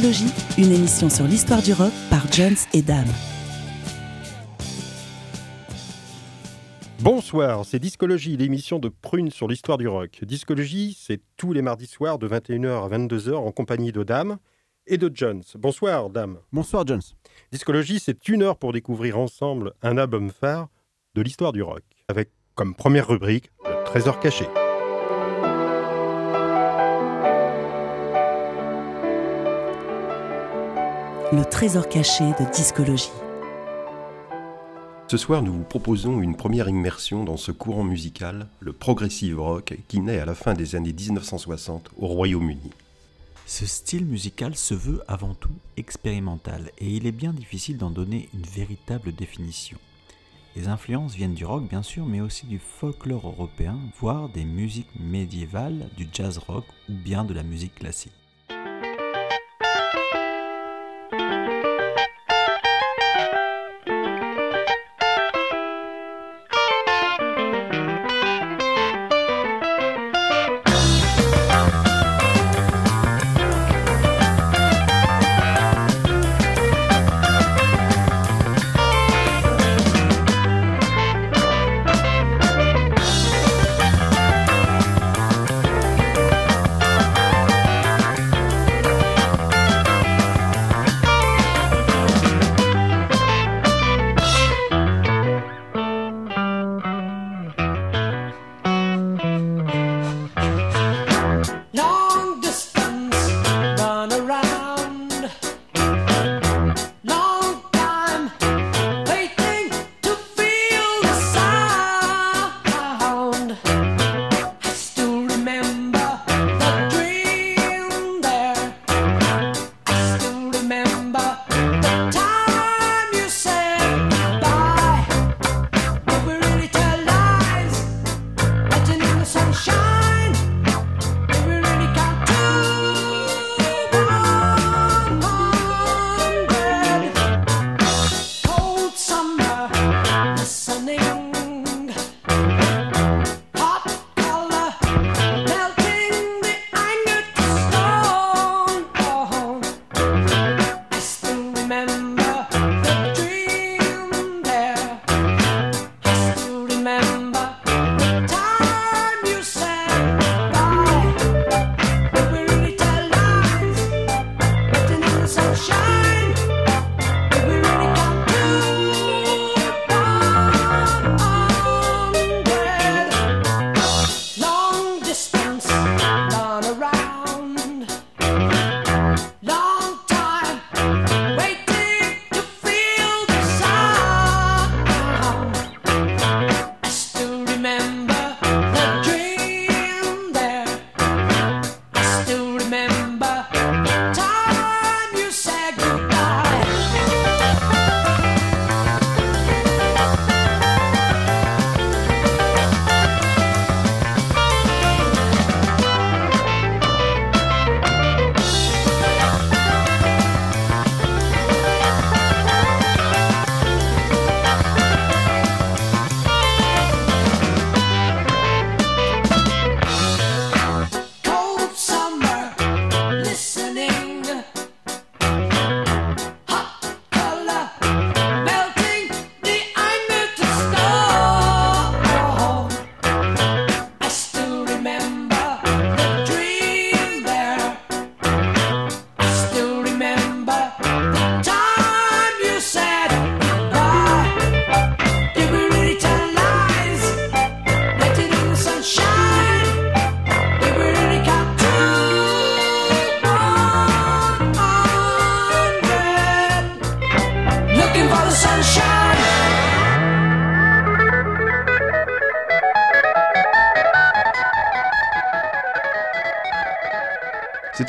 Discologie, une émission sur l'histoire du rock par Jones et Dame. Bonsoir, c'est Discologie, l'émission de Prune sur l'histoire du rock. Discologie, c'est tous les mardis soirs de 21h à 22h en compagnie de Dame et de Jones. Bonsoir, Dame. Bonsoir, Jones. Discologie, c'est une heure pour découvrir ensemble un album phare de l'histoire du rock, avec comme première rubrique le trésor caché. Le trésor caché de discologie. Ce soir, nous vous proposons une première immersion dans ce courant musical, le progressive rock, qui naît à la fin des années 1960 au Royaume-Uni. Ce style musical se veut avant tout expérimental et il est bien difficile d'en donner une véritable définition. Les influences viennent du rock bien sûr, mais aussi du folklore européen, voire des musiques médiévales, du jazz rock ou bien de la musique classique.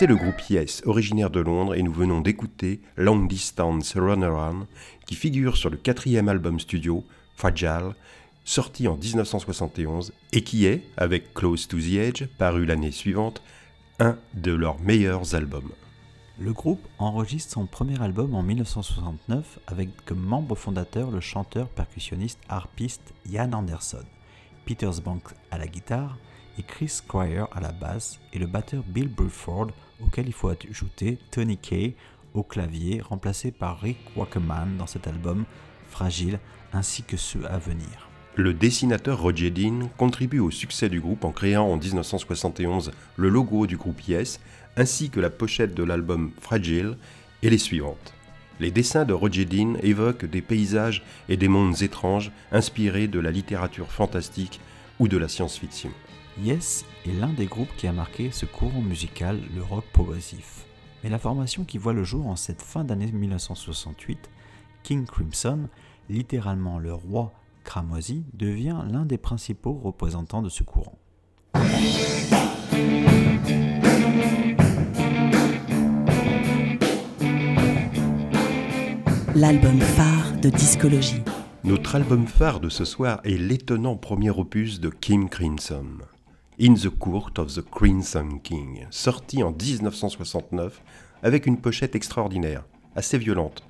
C'était le groupe Yes, originaire de Londres, et nous venons d'écouter Long Distance Runaround, qui figure sur le quatrième album studio, Fragile, sorti en 1971, et qui est, avec Close to the Edge, paru l'année suivante, un de leurs meilleurs albums. Le groupe enregistre son premier album en 1969 avec comme membre fondateur le chanteur percussionniste harpiste Ian Anderson, Peters Banks à la guitare et Chris Squire à la basse et le batteur Bill Bruford auquel il faut ajouter Tony Kay au clavier remplacé par Rick Wackerman dans cet album Fragile ainsi que ceux à venir. Le dessinateur Roger Dean contribue au succès du groupe en créant en 1971 le logo du groupe Yes ainsi que la pochette de l'album Fragile et les suivantes. Les dessins de Roger Dean évoquent des paysages et des mondes étranges inspirés de la littérature fantastique ou de la science-fiction. Yes est l'un des groupes qui a marqué ce courant musical, le rock progressif. Mais la formation qui voit le jour en cette fin d'année 1968, King Crimson, littéralement le roi cramoisi, devient l'un des principaux représentants de ce courant. L'album phare de discologie. Notre album phare de ce soir est l'étonnant premier opus de Kim Crimson, In the Court of the Crimson King, sorti en 1969 avec une pochette extraordinaire, assez violente,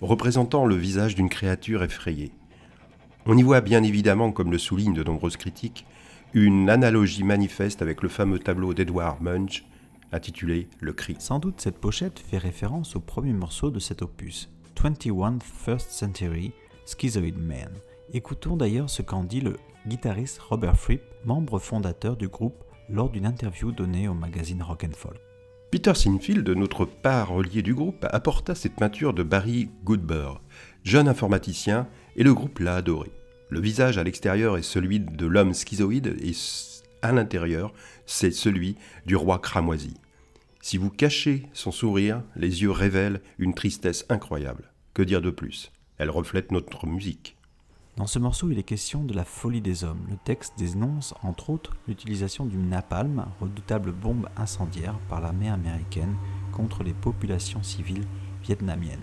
représentant le visage d'une créature effrayée. On y voit bien évidemment, comme le soulignent de nombreuses critiques, une analogie manifeste avec le fameux tableau d'Edward Munch intitulé Le Cri. Sans doute cette pochette fait référence au premier morceau de cet opus, 21 First Century Schizoid Man. Écoutons d'ailleurs ce qu'en dit le guitariste Robert Fripp, membre fondateur du groupe, lors d'une interview donnée au magazine Rock and Folk. Peter Sinfield, notre parolier du groupe, apporta cette peinture de Barry Goodber, jeune informaticien, et le groupe l'a adoré. Le visage à l'extérieur est celui de l'homme schizoïde et à l'intérieur, c'est celui du roi cramoisi. Si vous cachez son sourire, les yeux révèlent une tristesse incroyable. Que dire de plus? Elle reflète notre musique. Dans ce morceau, il est question de la folie des hommes. Le texte dénonce entre autres l'utilisation du napalm, redoutable bombe incendiaire par l'armée américaine contre les populations civiles vietnamiennes.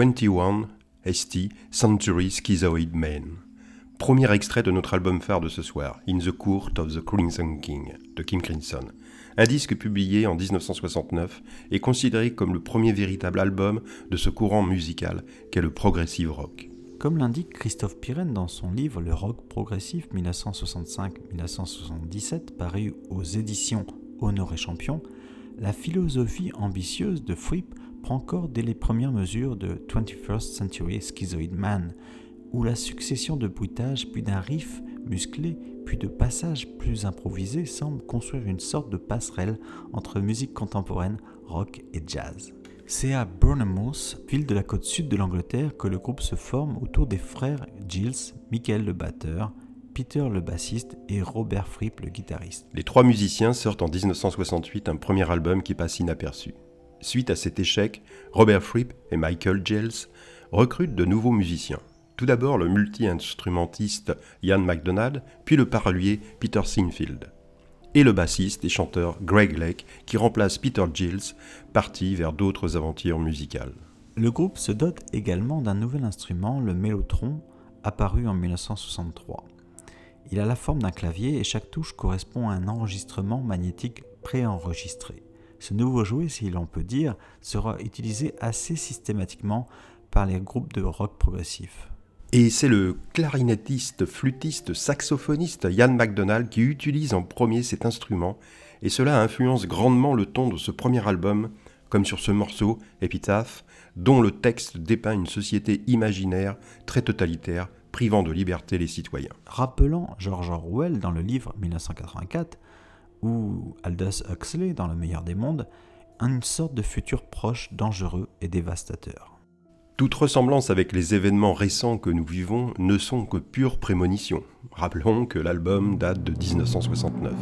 21 ST Century Schizoid Man. Premier extrait de notre album phare de ce soir, In the Court of the Crimson King, de Kim Crimson. Un disque publié en 1969 et considéré comme le premier véritable album de ce courant musical qu'est le progressive rock. Comme l'indique Christophe Pirenne dans son livre Le rock progressif 1965-1977, paru aux éditions Honoré Champion, la philosophie ambitieuse de Fripp prend corps dès les premières mesures de 21st Century Schizoid Man, où la succession de bruitages puis d'un riff musclé puis de passages plus improvisés semble construire une sorte de passerelle entre musique contemporaine, rock et jazz. C'est à Bournemouth, ville de la côte sud de l'Angleterre, que le groupe se forme autour des frères Gilles, Michael le batteur, Peter le bassiste et Robert Fripp le guitariste. Les trois musiciens sortent en 1968 un premier album qui passe inaperçu. Suite à cet échec, Robert Fripp et Michael Giles recrutent de nouveaux musiciens. Tout d'abord le multi-instrumentiste Ian MacDonald, puis le parolier Peter Sinfield et le bassiste et chanteur Greg Lake qui remplace Peter Gilles, parti vers d'autres aventures musicales. Le groupe se dote également d'un nouvel instrument, le mélotron, apparu en 1963. Il a la forme d'un clavier et chaque touche correspond à un enregistrement magnétique préenregistré. Ce nouveau jouet, si l'on peut dire, sera utilisé assez systématiquement par les groupes de rock progressif. Et c'est le clarinettiste, flûtiste, saxophoniste Ian MacDonald qui utilise en premier cet instrument, et cela influence grandement le ton de ce premier album, comme sur ce morceau, Epitaph, dont le texte dépeint une société imaginaire, très totalitaire, privant de liberté les citoyens. Rappelant George Orwell dans le livre 1984, ou Aldous Huxley dans Le meilleur des mondes, une sorte de futur proche, dangereux et dévastateur. Toute ressemblance avec les événements récents que nous vivons ne sont que pure prémonition. Rappelons que l'album date de 1969.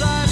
inside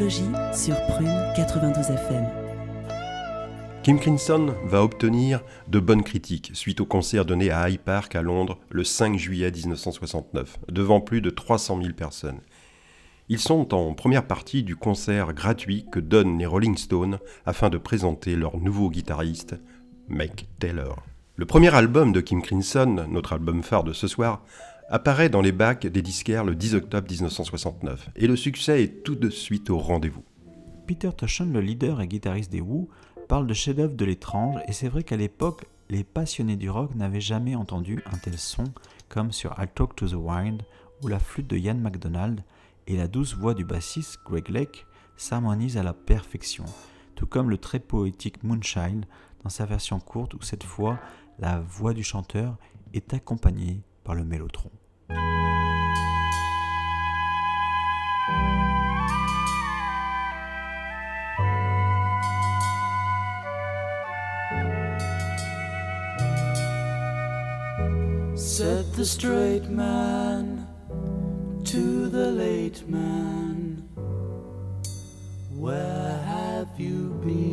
Discologie sur Prune 92 FM. Kim Crimson va obtenir de bonnes critiques suite au concert donné à High Park à Londres le 5 juillet 1969, devant plus de 300 000 personnes. Ils sont en première partie du concert gratuit que donnent les Rolling Stones afin de présenter leur nouveau guitariste, Mike Taylor. Le premier album de Kim Crimson, notre album phare de ce soir, apparaît dans les bacs des disquaires le 10 octobre 1969, et le succès est tout de suite au rendez-vous. Peter Toshon, le leader et guitariste des Who, parle de chef-d'œuvre de l'étrange, et c'est vrai qu'à l'époque, les passionnés du rock n'avaient jamais entendu un tel son comme sur I'll Talk to the Wind, où la flûte de Ian MacDonald et la douce voix du bassiste Greg Lake s'harmonisent à la perfection, tout comme le très poétique Moonshine dans sa version courte où cette fois la voix du chanteur est accompagnée par le mélotron. Said the straight man to the late man, Where have you been?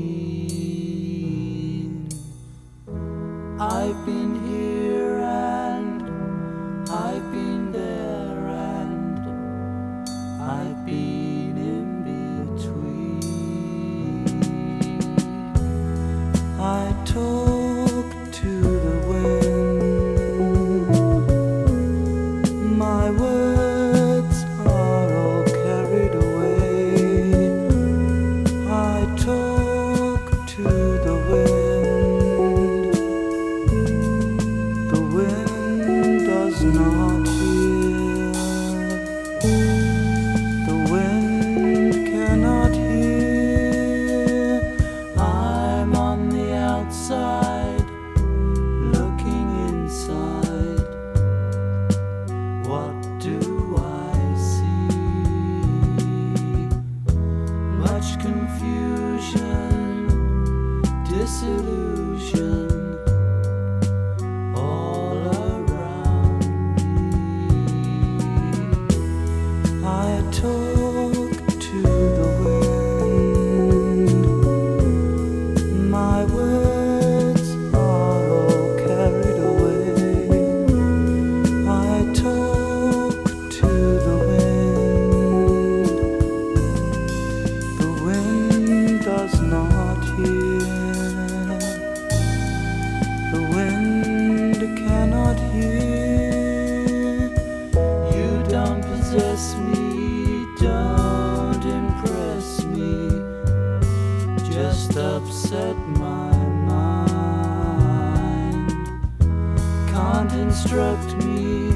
Instruct me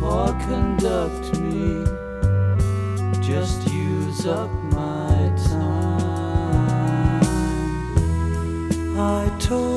or conduct me. Just use up my time. I talk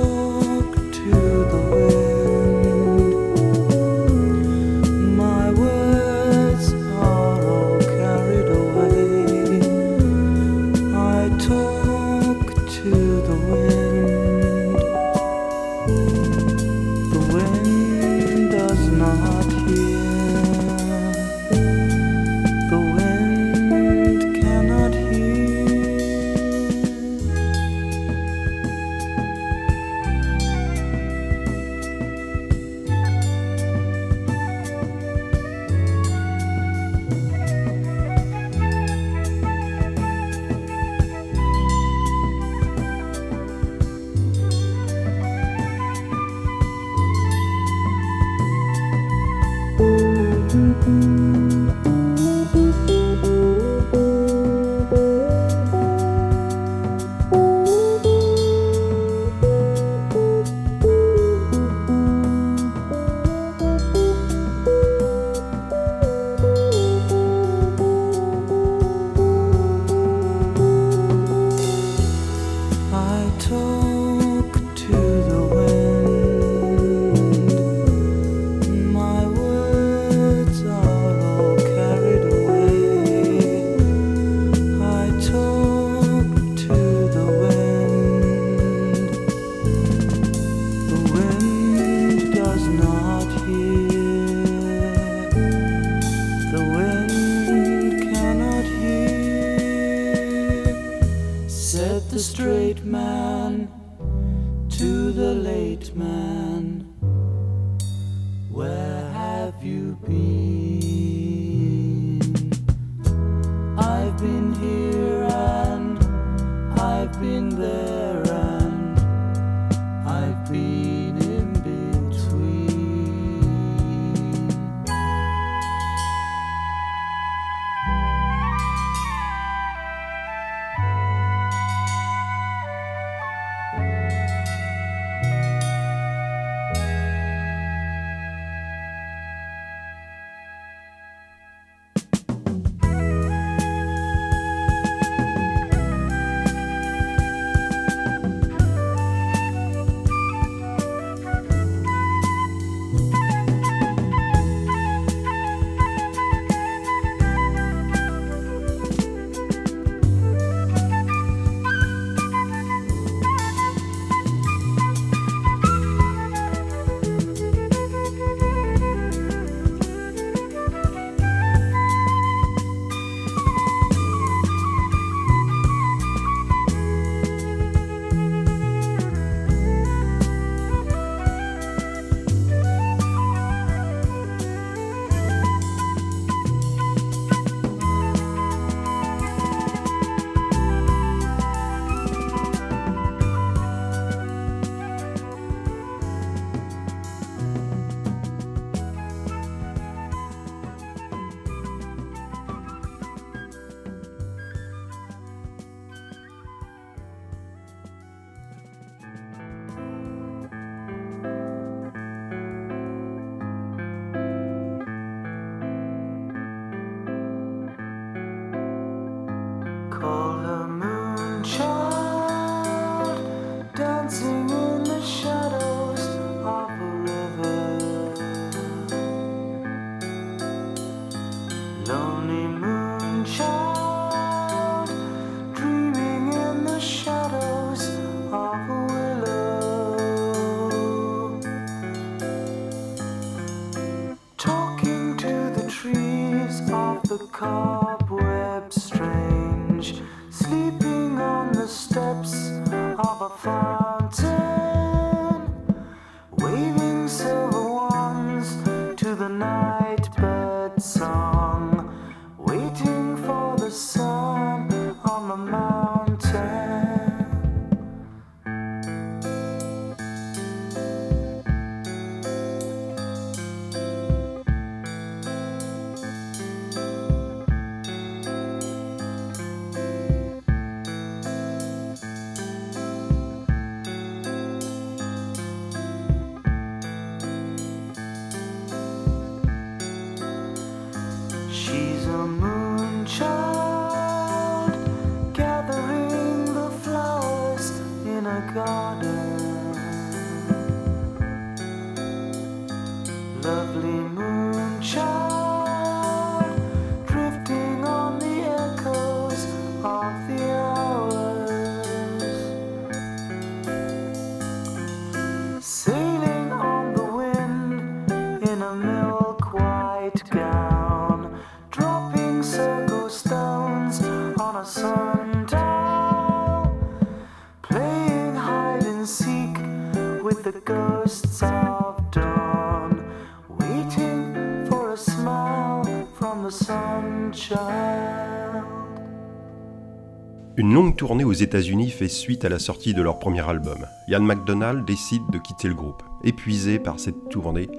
Une longue tournée aux États-Unis fait suite à la sortie de leur premier album. Ian MacDonald décide de quitter le groupe, épuisé par cette tournée,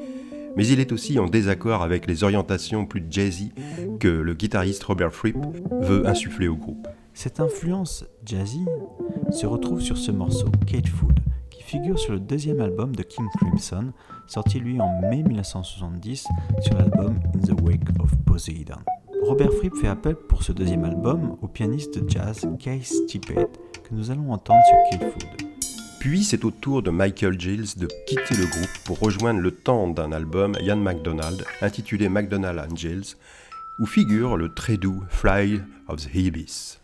mais il est aussi en désaccord avec les orientations plus jazzy que le guitariste Robert Fripp veut insuffler au groupe. Cette influence jazzy se retrouve sur ce morceau, Kate Food, qui figure sur le deuxième album de King Crimson, sorti lui en mai 1970 sur l'album In the Wake of Poseidon. Robert Fripp fait appel pour ce deuxième album au pianiste de jazz Case Tippett que nous allons entendre sur Kate Food. Puis c'est au tour de Michael Giles de quitter le groupe pour rejoindre le temps d'un album Ian MacDonald intitulé MacDonald and Giles, où figure le très doux Fly of the Ibis.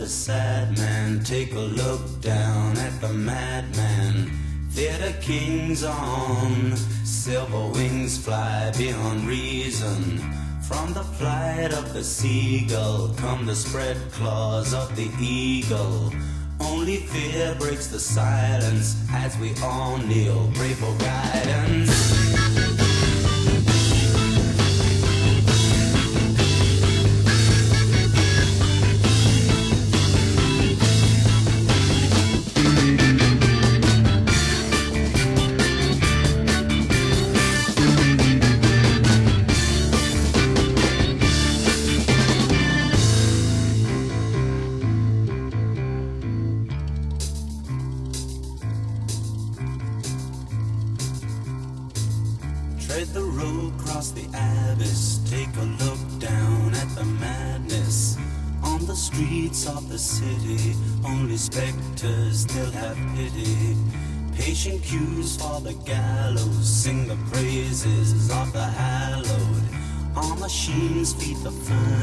the sad man. Take a look down at the madman. Theater kings on, silver wings fly beyond reason. From the flight of the seagull come the spread claws of the eagle. Only fear breaks the silence as we all kneel, pray for guidance. feed the food.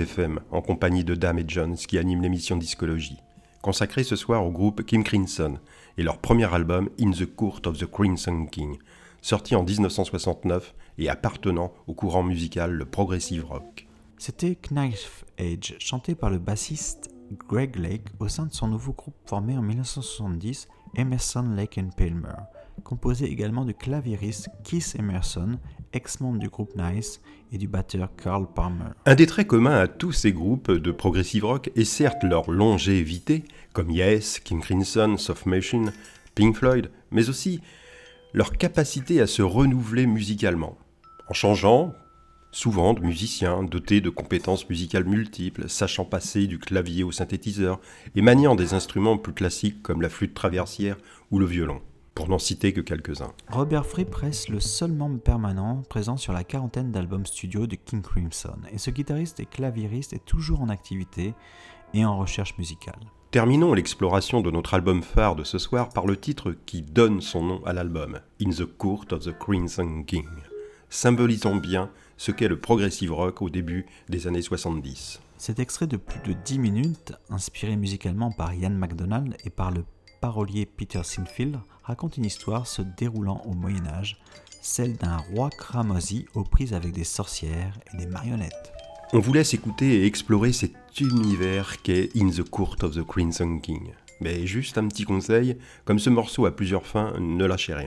FM, en compagnie de Dame et Jones qui animent l'émission Discologie, consacrée ce soir au groupe Kim Crimson et leur premier album In the Court of the Crimson King, sorti en 1969 et appartenant au courant musical le progressive rock. C'était Knife Edge, chanté par le bassiste Greg Lake au sein de son nouveau groupe formé en 1970, Emerson Lake and Palmer, composé également du claviériste Keith Emerson ex-membre du groupe Nice, et du batteur Carl Palmer. Un des traits communs à tous ces groupes de progressive rock est certes leur longévité, comme Yes, King Crimson, Soft Machine, Pink Floyd, mais aussi leur capacité à se renouveler musicalement, en changeant souvent de musiciens dotés de compétences musicales multiples, sachant passer du clavier au synthétiseur et maniant des instruments plus classiques comme la flûte traversière ou le violon, pour n'en citer que quelques-uns. Robert Fripp reste le seul membre permanent présent sur la quarantaine d'albums studio de King Crimson, et ce guitariste et claviériste est toujours en activité et en recherche musicale. Terminons l'exploration de notre album phare de ce soir par le titre qui donne son nom à l'album, In the Court of the Crimson King, symbolisant bien ce qu'est le progressive rock au début des années 70. Cet extrait de plus de 10 minutes, inspiré musicalement par Ian MacDonald et par le parolier Peter Sinfield, raconte une histoire se déroulant au Moyen Âge, celle d'un roi cramoisi aux prises avec des sorcières et des marionnettes. On vous laisse écouter et explorer cet univers qu'est In the Court of the Crimson King. Mais juste un petit conseil, comme ce morceau a plusieurs fins, ne lâchez rien.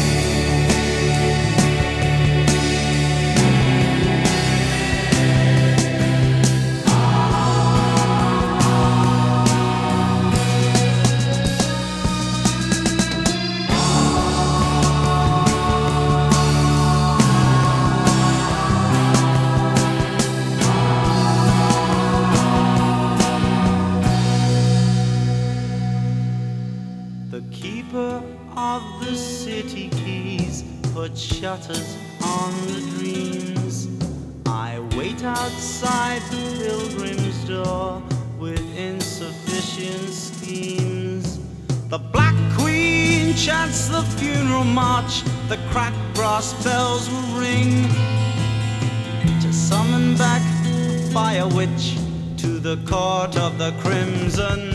Keys shutters on the dreams. I wait outside the pilgrim's door with insufficient schemes. The Black Queen chants the funeral march, the cracked brass bells will ring to summon back the fire witch to the court of the crimson.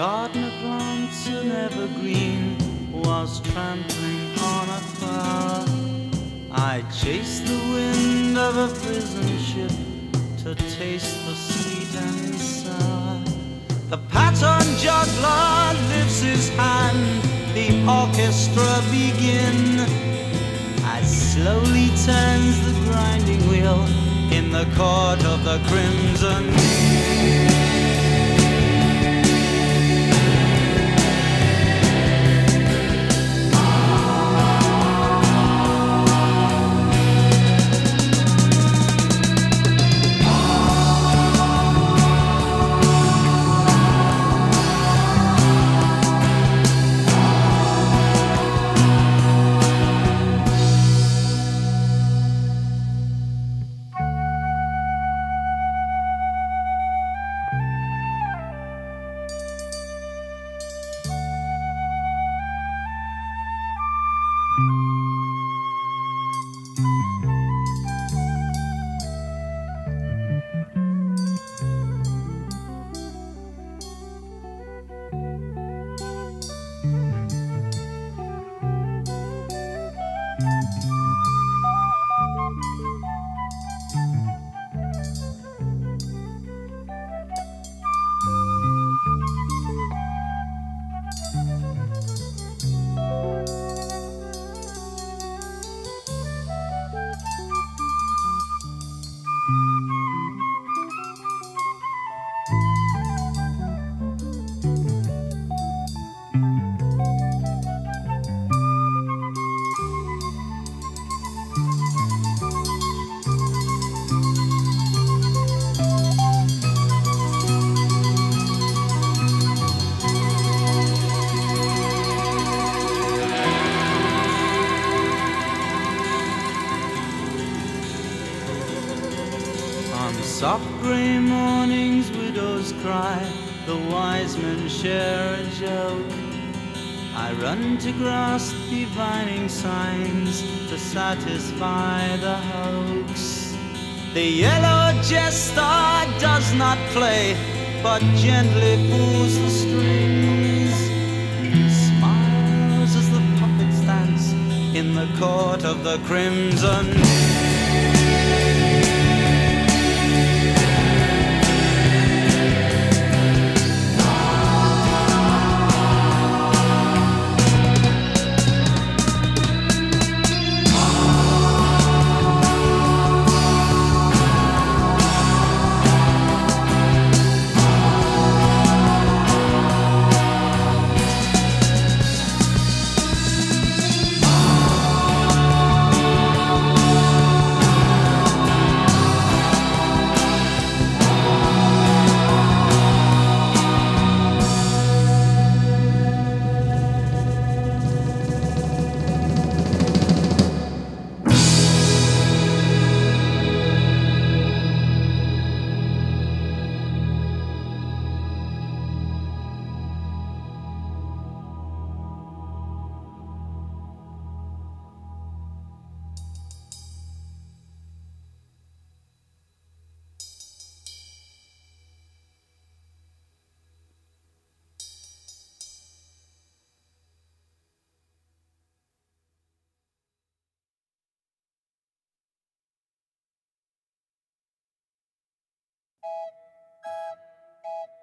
Gardener plants an evergreen was trampling on a flower. I chased the wind of a prison ship to taste the sweet and sour. The pattern juggler lifts his hand, the orchestra begin. As slowly turns the grinding wheel in the court of the crimson. Share a joke. I run to grasp divining signs to satisfy the hoax. The yellow jester does not play, but gently pulls the strings. Smiles as the puppets dance in the court of the crimson. Beep.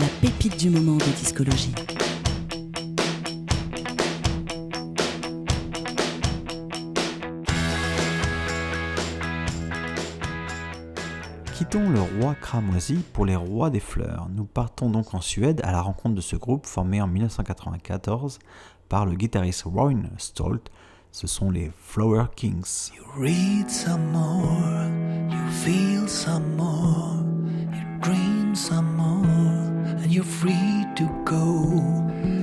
La pépite du moment de discologie. Quittons le roi cramoisi pour les rois des fleurs. Nous partons donc en Suède à la rencontre de ce groupe formé en 1994 par le guitariste Roy Stolt. Ce sont les Flower Kings. read some more, you feel some more, you dream some more, you're free to go.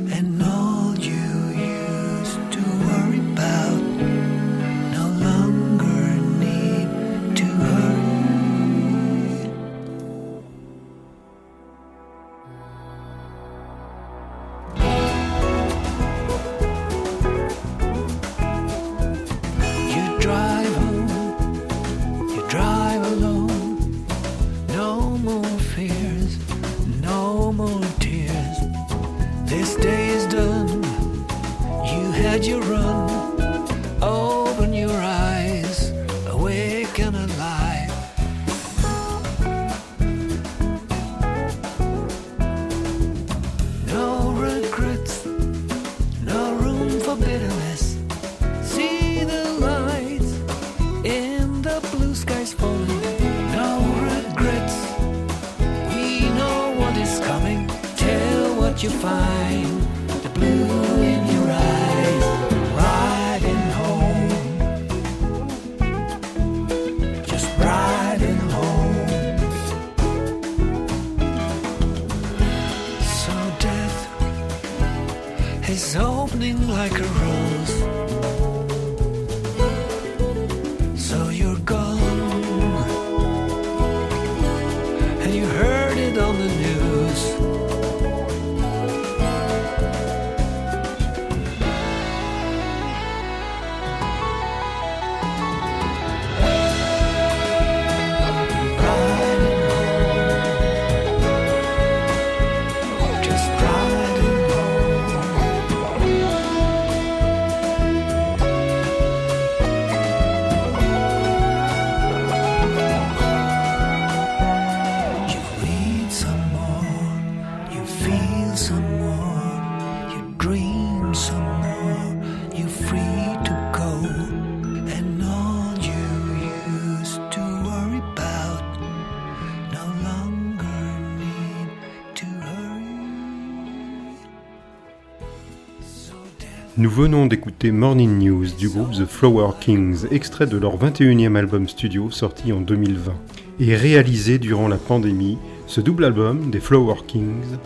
Venons d'écouter Morning News du groupe The Flower Kings, extrait de leur 21e album studio sorti en 2020. Et réalisé durant la pandémie, ce double album des Flower Kings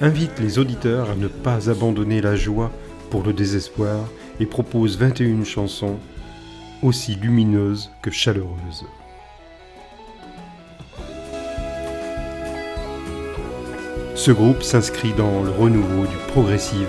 invite les auditeurs à ne pas abandonner la joie pour le désespoir et propose 21 chansons aussi lumineuses que chaleureuses. Ce groupe s'inscrit dans le renouveau du progressive